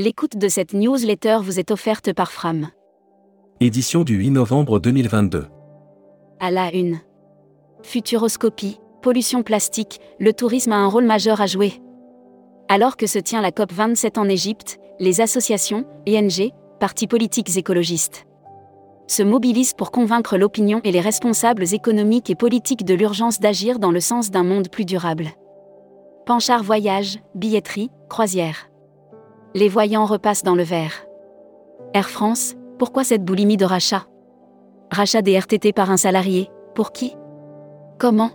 L'écoute de cette newsletter vous est offerte par Fram. Édition du 8 novembre 2022. À la une. Futuroscopie, pollution plastique, le tourisme a un rôle majeur à jouer. Alors que se tient la COP27 en Égypte, les associations, ING, partis politiques écologistes, se mobilisent pour convaincre l'opinion et les responsables économiques et politiques de l'urgence d'agir dans le sens d'un monde plus durable. Panchard voyage, billetterie, croisière. Les voyants repassent dans le vert. Air France, pourquoi cette boulimie de rachat? Rachat des RTT par un salarié, pour qui? Comment?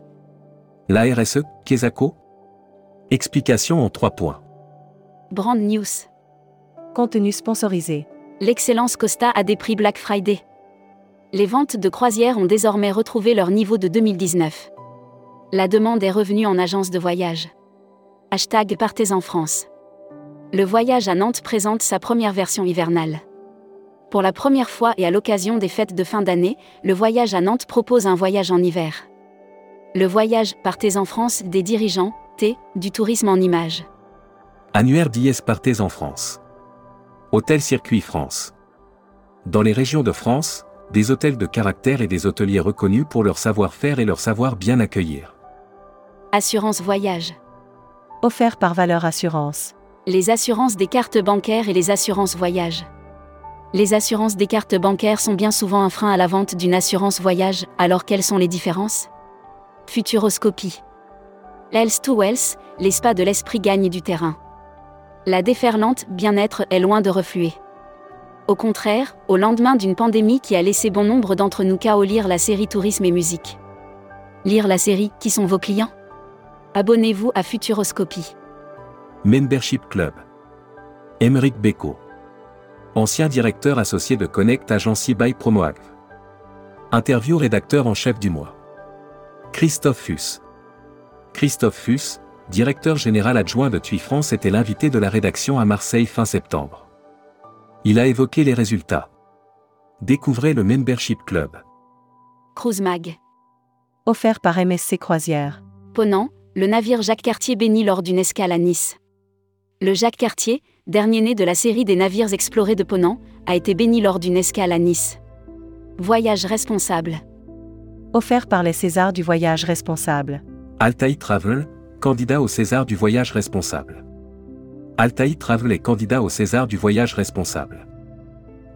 La RSE, Kesako Explication en trois points. Brand News. Contenu sponsorisé. L'excellence Costa a des prix Black Friday. Les ventes de croisières ont désormais retrouvé leur niveau de 2019. La demande est revenue en agence de voyage. Hashtag Partez en France. Le voyage à Nantes présente sa première version hivernale. Pour la première fois et à l'occasion des fêtes de fin d'année, le voyage à Nantes propose un voyage en hiver. Le voyage Partez en France des dirigeants, T, du tourisme en images. Annuaire d'IS Partez en France. Hôtel Circuit France. Dans les régions de France, des hôtels de caractère et des hôteliers reconnus pour leur savoir-faire et leur savoir bien accueillir. Assurance voyage. Offert par Valeur Assurance. Les assurances des cartes bancaires et les assurances voyage. Les assurances des cartes bancaires sont bien souvent un frein à la vente d'une assurance voyage, alors quelles sont les différences? Futuroscopie. Health to Wealth, les de l'esprit gagnent du terrain. La déferlante bien-être est loin de refluer. Au contraire, au lendemain d'une pandémie qui a laissé bon nombre d'entre nous KO lire la série Tourisme et musique. Lire la série Qui sont vos clients? Abonnez-vous à Futuroscopie. Membership Club. Émeric Beko. Ancien directeur associé de Connect Agency by Promoac. Interview rédacteur en chef du mois. Christophe Fuss. Christophe Fuss, directeur général adjoint de TUI France, était l'invité de la rédaction à Marseille fin septembre. Il a évoqué les résultats. Découvrez le Membership Club. Cruise Mag. Offert par MSC Croisière. Ponant, le navire Jacques Cartier béni lors d'une escale à Nice. Le Jacques Cartier, dernier né de la série des navires explorés de Ponant, a été béni lors d'une escale à Nice. Voyage responsable. Offert par les Césars du voyage responsable. Altaï Travel, candidat au César du voyage responsable. Altaï Travel est candidat au César du voyage responsable.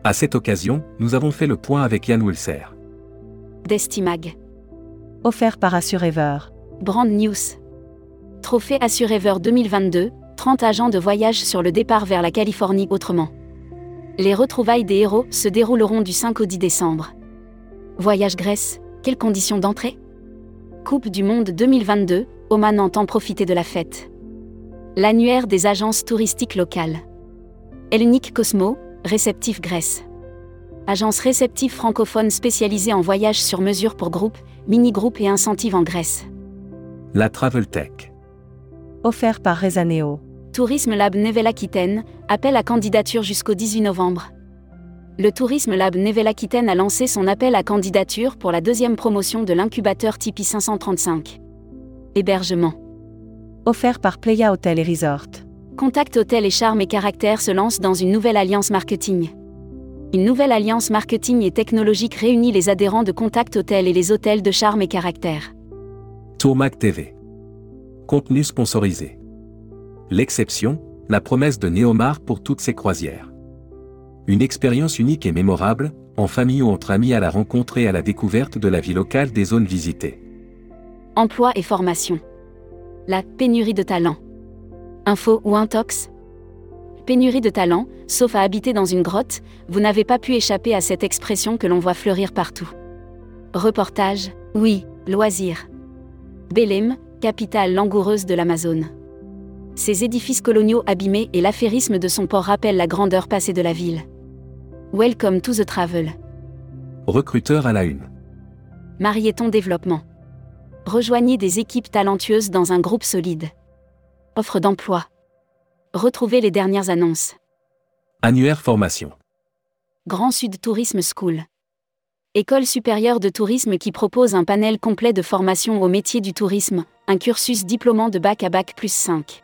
À cette occasion, nous avons fait le point avec Yann Wilser. Destimag. Offert par Assurever. Brand News. Trophée Assurever 2022, 30 agents de voyage sur le départ vers la Californie autrement. Les retrouvailles des héros se dérouleront du 5 au 10 décembre. Voyage Grèce, quelles conditions d'entrée? Coupe du Monde 2022, Oman entend profiter de la fête. L'annuaire des agences touristiques locales. Hellenic Cosmo, réceptif Grèce. Agence réceptive francophone spécialisée en voyage sur mesure pour groupes, mini-groupes et incentives en Grèce. La Travel Tech. Offert par Rezaneo. Tourisme Lab Nevel-Aquitaine, appel à candidature jusqu'au 18 novembre. Le Tourisme Lab Nevel-Aquitaine a lancé son appel à candidature pour la deuxième promotion de l'incubateur Tipeee 535. Hébergement. Offert par Playa Hotel et Resort. Contact Hôtel et Charme et Caractère se lance dans une nouvelle alliance marketing. Une nouvelle alliance marketing et technologique réunit les adhérents de Contact Hôtel et les hôtels de Charme et Caractère. Tourmac TV. Contenu sponsorisé. L'exception, la promesse de Néomar pour toutes ses croisières. Une expérience unique et mémorable, en famille ou entre amis à la rencontre et à la découverte de la vie locale des zones visitées. Emploi et formation. La pénurie de talent. Info ou intox? Pénurie de talent, sauf à habiter dans une grotte, vous n'avez pas pu échapper à cette expression que l'on voit fleurir partout. Reportage, oui, loisirs. Belém, capitale langoureuse de l'Amazone. Ses édifices coloniaux abîmés et l'affairisme de son port rappellent la grandeur passée de la ville. Welcome to the travel. Recruteur à la une. Marieton Développement. Rejoignez des équipes talentueuses dans un groupe solide. Offre d'emploi. Retrouvez les dernières annonces. Annuaire formation. Grand Sud Tourisme School. École supérieure de tourisme qui propose un panel complet de formation au métier du tourisme, un cursus diplômant de bac à bac plus 5.